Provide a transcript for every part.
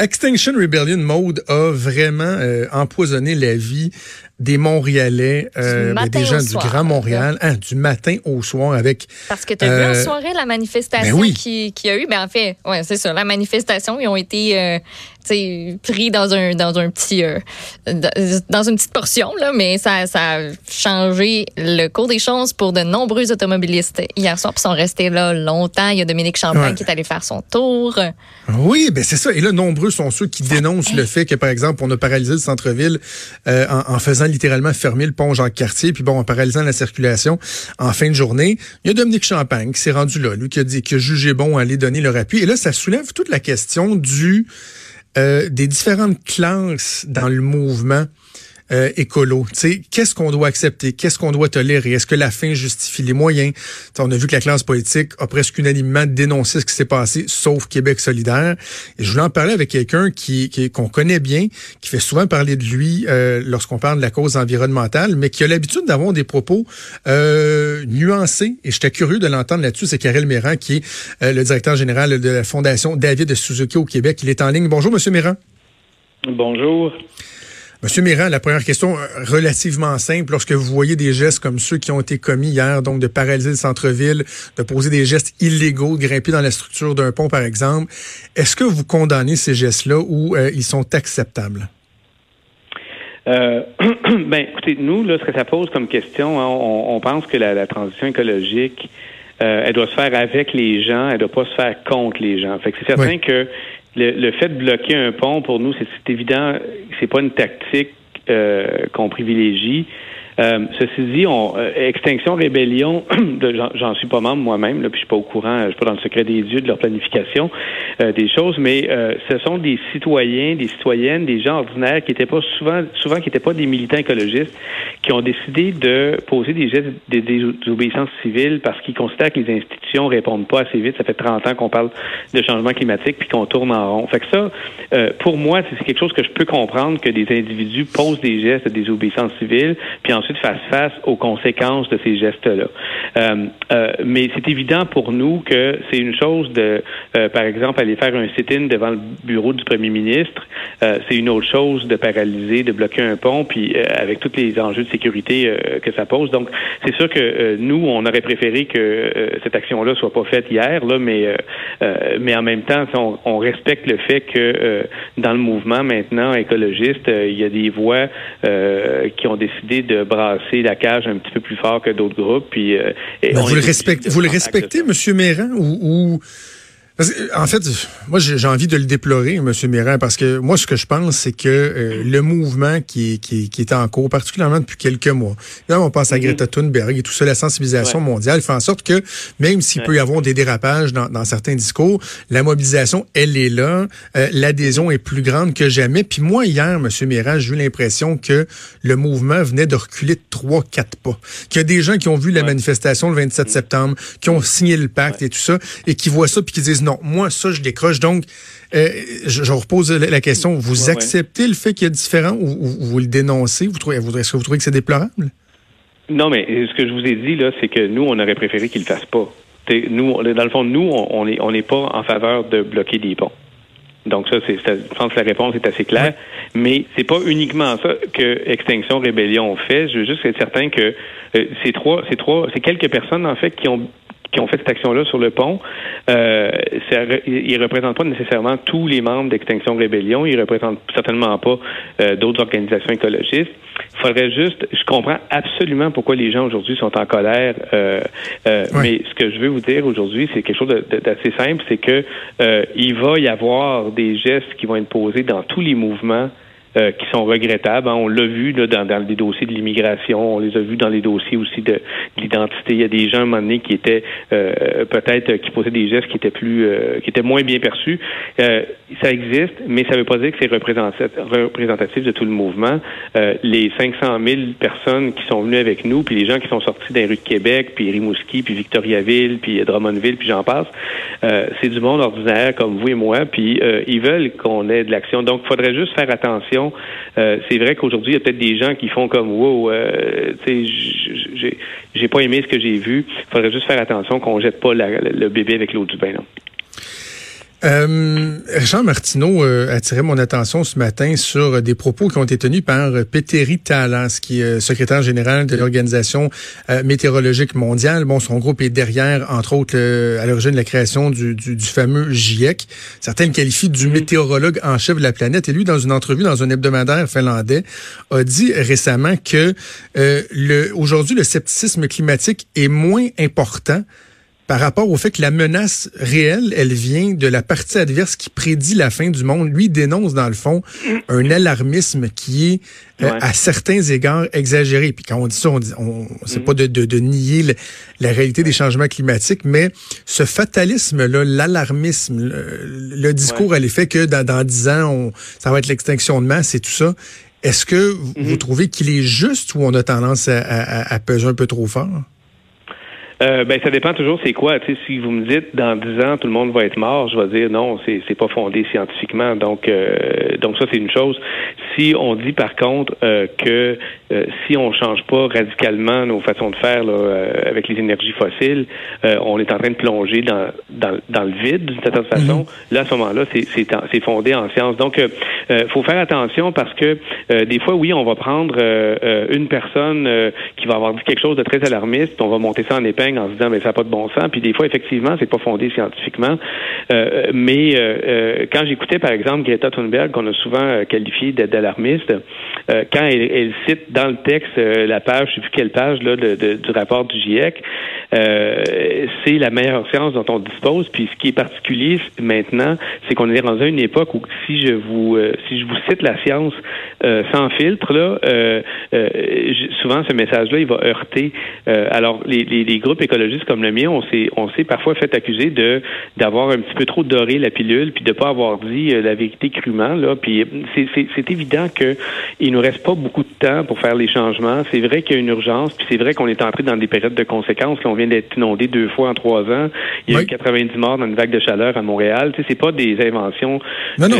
Extinction Rebellion Mode a vraiment euh, empoisonné la vie des Montréalais, euh, ben, des gens du Grand Montréal, hein, du matin au soir avec. Parce que tu as vu en euh, soirée la manifestation ben qui, qui, a eu, ben en fait, ouais, c'est ça, la manifestation, ils ont été euh, pris dans un dans un petit euh, dans une petite portion là, mais ça, ça a changé le cours des choses pour de nombreux automobilistes hier soir, puis sont restés là longtemps. Il y a Dominique Champagne qui est allé faire son tour. Oui, ben c'est ça. Et là, nombreux sont ceux qui dénoncent le fait que, par exemple, on a paralysé le centre-ville euh, en, en, faisant littéralement fermer le pont Jacques-Cartier, puis bon, en paralysant la circulation en fin de journée. Il y a Dominique Champagne qui s'est rendu là, lui qui a dit, qui a jugé bon aller donner leur appui. Et là, ça soulève toute la question du euh, des différentes classes dans le mouvement euh, écolo. Qu'est-ce qu'on doit accepter? Qu'est-ce qu'on doit tolérer? Est-ce que la fin justifie les moyens? on a vu que la classe politique a presque unanimement dénoncé ce qui s'est passé, sauf Québec solidaire. Et je voulais en parler avec quelqu'un qui qu'on connaît bien, qui fait souvent parler de lui euh, lorsqu'on parle de la cause environnementale, mais qui a l'habitude d'avoir des propos euh, nuancés. Et j'étais curieux de l'entendre là-dessus. C'est Karel Méran, qui est euh, le directeur général de la Fondation David de Suzuki au Québec. Il est en ligne. Bonjour, Monsieur Méran. Bonjour. Monsieur Méran, la première question euh, relativement simple. Lorsque vous voyez des gestes comme ceux qui ont été commis hier, donc de paralyser le centre-ville, de poser des gestes illégaux, de grimper dans la structure d'un pont, par exemple, est-ce que vous condamnez ces gestes-là ou euh, ils sont acceptables? Euh, ben, écoutez, nous, là, ce que ça pose comme question, hein, on, pense que la, transition écologique, elle doit se faire avec les gens, elle doit pas se faire contre les gens. Fait que c'est certain que le, fait de bloquer un pont, pour nous, c'est évident, c'est pas une tactique euh, qu'on privilégie. Euh, ceci dit, on, euh, Extinction Rébellion, j'en suis pas membre moi-même, puis je suis pas au courant, je suis pas dans le secret des dieux de leur planification euh, des choses, mais ce sont des citoyens, des citoyennes, des gens ordinaires qui étaient pas souvent, souvent qui n'étaient pas des militants écologistes, qui ont décidé de poser des gestes de désobéissance civile parce qu'ils considèrent que les institutions répondent pas assez vite. Ça fait 30 ans qu'on parle de changement climatique puis qu'on tourne en rond. Fait que ça, pour moi, c'est quelque chose que je peux comprendre que des individus posent des gestes de désobéissance civile, puis ensuite de face face aux conséquences de ces gestes-là. Euh, euh, mais c'est évident pour nous que c'est une chose de, euh, par exemple, aller faire un sit-in devant le bureau du premier ministre. c'est une autre chose de paralyser, de bloquer un pont, puis avec tous les enjeux de sécurité que ça pose. Donc, c'est sûr que nous, on aurait préféré que cette action-là soit pas faite hier, là, mais mais en même temps, on, on respecte le fait que dans le mouvement maintenant écologiste, il y a des voix qui ont décidé de brasser la cage un petit peu plus fort que d'autres groupes. Puis, euh, vous, le respectez, vous le respectez, M. Méran, ou en fait, moi, j'ai envie de le déplorer, M. Méran, parce que moi, ce que je pense, c'est que euh, le mouvement qui, qui, qui, est en cours, particulièrement depuis quelques mois, là, on pense à mhm. Greta Thunberg et tout ça, la sensibilisation mondiale fait en sorte que, même s'il peut y avoir des dérapages dans, dans, certains discours, la mobilisation, elle est là, euh, l'adhésion est plus grande que jamais. Puis moi, hier, M. Méran, j'ai eu l'impression que le mouvement venait de reculer de trois, quatre pas. Qu'il y a des gens qui ont vu la manifestation le 27 mhm. septembre, qui ont signé le pacte et tout ça, et qui voient ça, puis qui disent non, moi, ça, je décroche. Donc, euh, je, repose la question. Vous acceptez le fait qu'il y a différent ou, vous le dénoncez? Vous trouvez, est-ce que vous trouvez que c'est déplorable? Non, mais ce que je vous ai dit, là, c'est que nous, on aurait préféré qu'il ne le fasse pas. nous, dans le fond, nous, on n'est on est pas en faveur de bloquer des ponts. Donc ça, c'est, je pense que la réponse est assez claire. Mais c'est pas uniquement ça que Extinction Rébellion fait. Je veux juste être certain que euh, c'est trois, c'est trois, c'est quelques personnes en fait qui ont qui ont fait cette action-là sur le pont, euh, ils ne représentent pas nécessairement tous les membres d'Extinction Rébellion. Ils ne représentent certainement pas euh, d'autres organisations écologistes. Il faudrait juste, je comprends absolument pourquoi les gens aujourd'hui sont en colère, euh, euh mais ce que je veux vous dire aujourd'hui, c'est quelque chose d'assez simple, c'est que euh, il va y avoir des gestes qui vont être posés dans tous les mouvements euh, qui sont regrettables. Hein. On l'a vu là, dans, dans les dossiers de l'immigration, on les a vus dans les dossiers aussi de, l'identité. Il y a des gens à un moment donné qui étaient euh, peut-être qui posaient des gestes qui étaient plus euh, qui étaient moins bien perçus. ça existe, mais ça ne veut pas dire que c'est représentatif de tout le mouvement. les 500 000 personnes qui sont venues avec nous, puis les gens qui sont sortis des rues de Québec, puis Rimouski, puis Victoriaville, puis Drummondville, puis j'en passe, c'est du monde ordinaire comme vous et moi, puis ils veulent qu'on ait de l'action. Donc, il faudrait juste faire attention euh, c'est vrai qu'aujourd'hui, il y a peut-être des gens qui font comme wow, euh, j'ai pas aimé ce que j'ai vu. Il faudrait juste faire attention qu'on jette pas le bébé avec l'eau du bain. Euh, Jean Martineau euh, attirait mon attention ce matin sur des propos qui ont été tenus par Petteri Talens, qui est secrétaire général de l'Organisation euh, météorologique mondiale. Bon, son groupe est derrière, entre autres, à l'origine de la création du, du, fameux GIEC. Certains le qualifient du météorologue en chef de la planète. Et lui, dans une entrevue dans un hebdomadaire finlandais, a dit récemment que le, aujourd'hui, le scepticisme climatique est moins important par rapport au fait que la menace réelle, elle vient de la partie adverse qui prédit la fin du monde. Lui dénonce, dans le fond, un alarmisme qui est, euh, à certains égards, exagéré. Puis quand on dit ça, on, dit, on c'est mm. pas de, de, de nier la réalité des changements climatiques, mais ce fatalisme-là, l'alarmisme, le, discours à l'effet que dans, dans 10 ans, on, ça va être l'extinction de masse et tout ça, est-ce que vous mm-hmm. trouvez qu'il est juste ou on a tendance à, à, à peser un peu trop fort? Euh, ben, ça dépend toujours c'est quoi. Tu sais, si vous me dites dans dix ans tout le monde va être mort, je vais dire non, c'est c'est pas fondé scientifiquement. Donc euh, donc ça c'est une chose. Si on dit par contre euh, que euh, si on change pas radicalement nos façons de faire là, avec les énergies fossiles, on est en train de plonger dans dans, dans le vide d'une certaine façon. Mm-hmm. Là à ce moment-là c'est c'est c'est fondé en science. Donc faut faire attention parce que des fois oui on va prendre une personne qui va avoir dit quelque chose de très alarmiste, on va monter ça en épingle en se disant mais ça n'a pas de bon sens. Puis des fois, effectivement, c'est pas fondé scientifiquement. Euh, mais euh, euh, quand j'écoutais, par exemple, Greta Thunberg, qu'on a souvent qualifié d'alarmiste, quand elle, cite dans le texte la page, je sais plus quelle page là, du rapport du GIEC, c'est la meilleure science dont on dispose. Puis ce qui est particulier maintenant, c'est qu'on est dans une époque où si je vous si je vous cite la science sans filtre, là, souvent ce message-là, il va heurter. alors les, les, les groupes écologistes comme le mien, on s'est on s'est parfois fait accuser de d'avoir un petit peu trop doré la pilule puis de pas avoir dit euh, la vérité crûment là. Puis c'est évident que reste pas beaucoup de temps pour faire les changements. C'est vrai qu'il y a une urgence puis c'est vrai qu'on est entré dans des périodes de conséquences. qu'on vient d'être inondé deux fois en trois ans. Il y a eu 90 morts dans une vague de chaleur à Montréal. Tu sais, c'est pas des inventions non, non,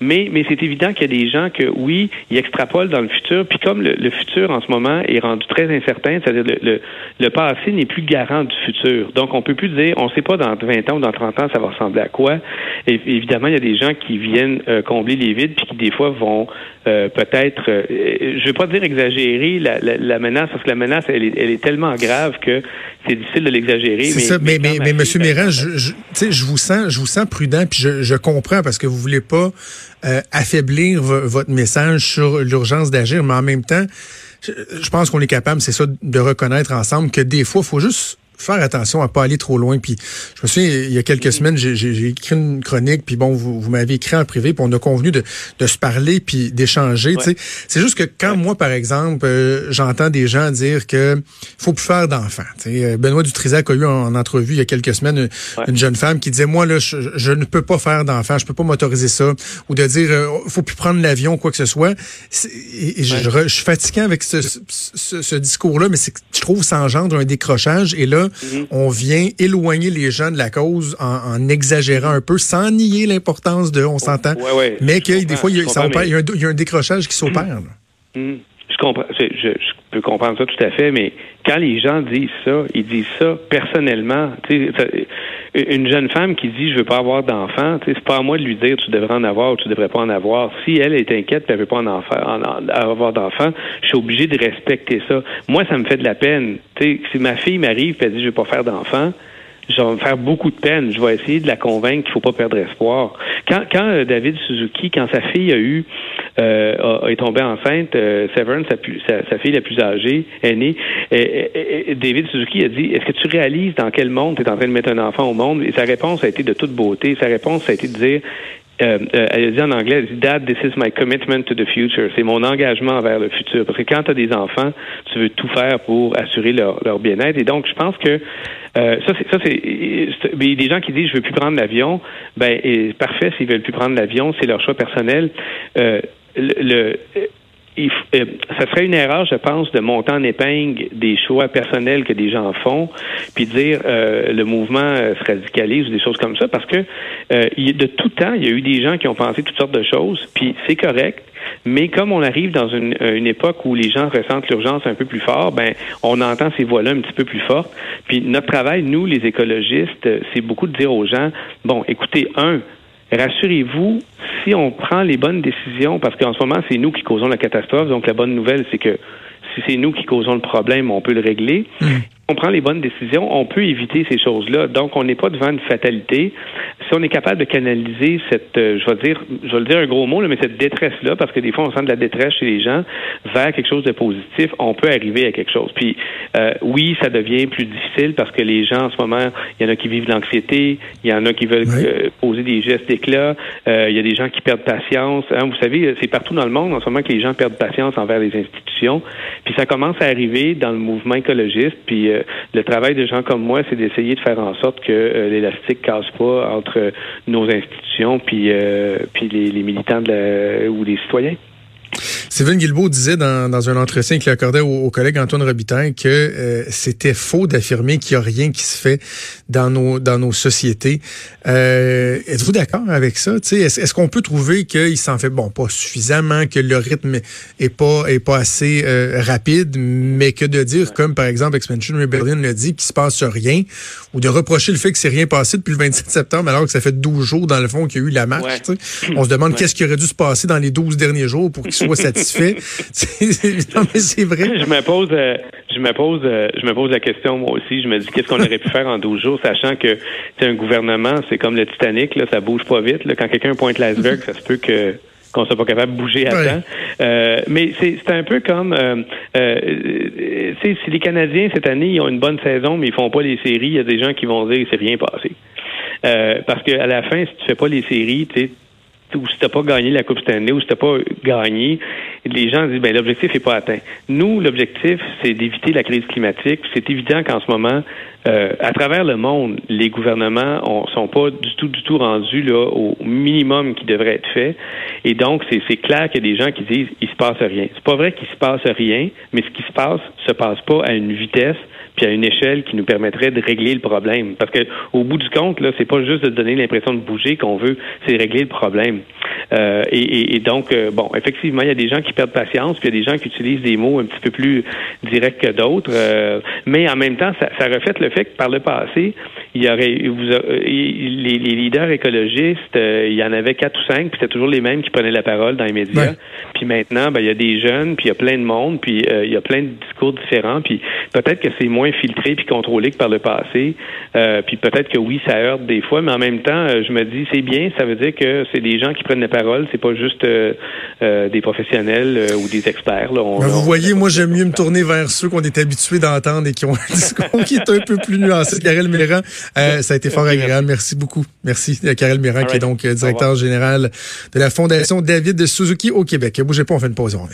mais mais c'est évident qu'il y a des gens que oui, ils extrapolent dans le futur. Puis comme le, futur en ce moment est rendu très incertain, c'est-à-dire le, le, le passé n'est plus garant du futur. Donc, on peut plus dire, on ne sait pas dans 20 ans ou dans 30 ans, ça va ressembler à quoi. Et évidemment, il y a des gens qui viennent euh, combler les vides, puis qui des fois vont euh, peut-être, euh, je ne veux pas dire exagérer la, la, menace, parce que la menace, elle est, elle est tellement grave que c'est difficile de l'exagérer. C'est ça, mais, mais, mais, Monsieur Méran, je, je, je, vous sens, je vous sens prudent, puis je, je comprends parce que vous voulez pas affaiblir votre message sur l'urgence d'agir, mais en même temps, je, pense qu'on est capable, c'est ça, de reconnaître ensemble que des fois, il faut juste faire attention à pas aller trop loin. Puis je me souviens, il y a quelques semaines, j'ai écrit une chronique, puis bon, vous, vous m'avez écrit en privé, puis on a convenu de, de se parler puis d'échanger. sais C'est juste que quand moi, par exemple, euh, j'entends des gens dire que faut plus faire d'enfants. Euh, Benoît Dutrisac a eu en, entrevue il y a quelques semaines une, jeune femme qui disait moi là, je, ne peux pas faire d'enfants, je peux pas m'autoriser ça, ou de dire euh, faut plus prendre l'avion, quoi que ce soit. Et, je, suis fatigué avec ce, ce, ce discours-là, mais je trouve ça engendre un décrochage. Et là, Mhm. on vient éloigner les gens de la cause en, exagérant un peu, sans nier l'importance de, on s'entend, mais que des fois, il y, a, un, décrochage qui s'opère. Mhm. Je comprends, je, peux comprendre ça tout à fait, mais quand les gens disent ça, ils disent ça personnellement. Une jeune femme qui dit je veux pas avoir d'enfant, c'est pas à moi de lui dire tu devrais en avoir ou tu devrais pas en avoir. Si elle est inquiète elle veut pas en, avoir d'enfant, je suis obligé de respecter ça. Moi, ça me fait de la peine. si ma fille m'arrive et elle dit je veux pas faire d'enfant, je vais me faire beaucoup de peine. Je vais essayer de la convaincre qu'il faut pas perdre espoir. Quand, quand euh, David Suzuki, quand sa fille a eu euh, est tombée enceinte, euh, Severn, sa, fille la plus âgée, est née. Et, David Suzuki a dit Est-ce que tu réalises dans quel monde tu es en train de mettre un enfant au monde? Et sa réponse a été de toute beauté. Sa réponse a été de dire euh, euh, elle a dit en anglais, Dad, this is my commitment to the future. C'est mon engagement vers le futur. Parce que quand tu as des enfants, tu veux tout faire pour assurer leur, leur bien-être. Et donc, je pense que euh, ça, c'est ça, c'est des gens qui disent je veux plus prendre l'avion. Ben, parfait, s'ils veulent plus prendre l'avion, c'est leur choix personnel. Euh, le, il, euh, ça serait une erreur, je pense, de monter en épingle des choix personnels que des gens font, puis dire euh, le mouvement euh, se radicalise ou des choses comme ça, parce que il, de tout temps, il y a eu des gens qui ont pensé toutes sortes de choses, puis c'est correct. Mais comme on arrive dans une, une époque où les gens ressentent l'urgence un peu plus fort, ben on entend ces voix-là un petit peu plus fortes. Puis notre travail, nous, les écologistes, c'est beaucoup de dire aux gens, bon, écoutez, un, rassurez-vous, si on prend les bonnes décisions, parce qu'en ce moment, c'est nous qui causons la catastrophe, donc la bonne nouvelle, c'est que si c'est nous qui causons le problème, on peut le régler. Mmh on prend les bonnes décisions, on peut éviter ces choses-là. Donc, on n'est pas devant une fatalité. Si on est capable de canaliser cette, euh, je vais dire, je vais le dire un gros mot, mais cette détresse-là, parce que des fois, on sent de la détresse chez les gens, vers quelque chose de positif, on peut arriver à quelque chose. Puis, euh, oui, ça devient plus difficile parce que les gens, en ce moment, il y en a qui vivent l'anxiété, il y en a qui veulent euh, poser des gestes d'éclat, il y a des gens qui perdent patience. Hein, vous savez, c'est partout dans le monde, en ce moment, que les gens perdent patience envers les institutions. Puis, ça commence à arriver dans le mouvement écologiste, puis le travail de gens comme moi, c'est d'essayer de faire en sorte que euh, l'élastique casse pas entre nos institutions puis, euh, puis les, militants ou les citoyens. Sylvain Guilbeault disait dans, dans un entretien qu'il accordait au, collègue Antoine Robitaille que euh, c'était faux d'affirmer qu'il n'y a rien qui se fait dans nos dans nos sociétés. Euh, êtes-vous d'accord avec ça? Est-ce est qu'on peut trouver qu'il s'en fait bon pas suffisamment, que le rythme est pas est pas assez euh, rapide, mais que de dire comme par exemple Expansion Rebellion l'a dit qu'il se passe rien, ou de reprocher le fait que c'est rien passé depuis le 27 septembre alors que ça fait 12 jours dans le fond qu'il y a eu la marche. On se demande qu'est-ce qui aurait dû se passer dans les 12 derniers jours pour qu'il soit satisfait. non, mais c'est vrai. Je me pose, euh, je me pose, euh, je me pose la question moi aussi. Je me dis qu'est-ce qu'on aurait pu faire en 12 jours, sachant que c'est un gouvernement, c'est comme le Titanic, là, ça bouge pas vite. Là. Quand quelqu'un pointe l'iceberg, ça se peut que qu'on soit pas capable de bouger à temps. Euh, mais c'est un peu comme euh, euh, si les Canadiens cette année ils ont une bonne saison mais ils font pas les séries, il y a des gens qui vont dire c'est rien passé. Parce qu'à la fin, si tu fais pas les séries, tu ou si t'as pas gagné la Coupe Stanley ou si t'as pas gagné, les gens disent ben l'objectif est pas atteint. Nous, l'objectif, c'est d'éviter la crise climatique. C'est évident qu'en ce moment, euh, à travers le monde, les gouvernements ne sont pas du tout, du tout rendus là au minimum qui devrait être fait. Et donc, c'est clair qu'il y a des gens qui disent il se passe rien. C'est pas vrai qu'il se passe rien, mais ce qui se passe se passe pas à une vitesse puis à une échelle qui nous permettrait de régler le problème. Parce que au bout du compte, là, c'est pas juste de donner l'impression de bouger qu'on veut, c'est régler le problème. Euh, et, donc, euh, bon, effectivement, il y a des gens qui perdent patience, puis il y a des gens qui utilisent des mots un petit peu plus directs que d'autres. Euh, mais en même temps, ça, ça, reflète le fait que par le passé, il y aurait vous, les, les, leaders écologistes, il y en avait quatre ou cinq, puis c'était toujours les mêmes qui prenaient la parole dans les médias. Puis maintenant, ben, il y a des jeunes, puis il y a plein de monde, puis il y a plein de discours différents, puis peut-être que c'est moins filtré puis contrôlé que par le passé. puis peut-être que oui, ça heurte des fois, mais en même temps, je me dis c'est bien, ça veut dire que c'est des gens qui prennent la parole, c'est pas juste euh, euh, des professionnels euh, ou des experts. Là. vous voyez, moi j'aime mieux me tourner vers ceux qu'on est habitués d'entendre et qui ont un discours qui est un peu plus nuancé. Karel Méran, ça a été fort agréable. Merci beaucoup. Merci à Karel Méran, qui est donc directeur général de la Fondation David de Suzuki au Québec. Bougez pas, on fait une pause. On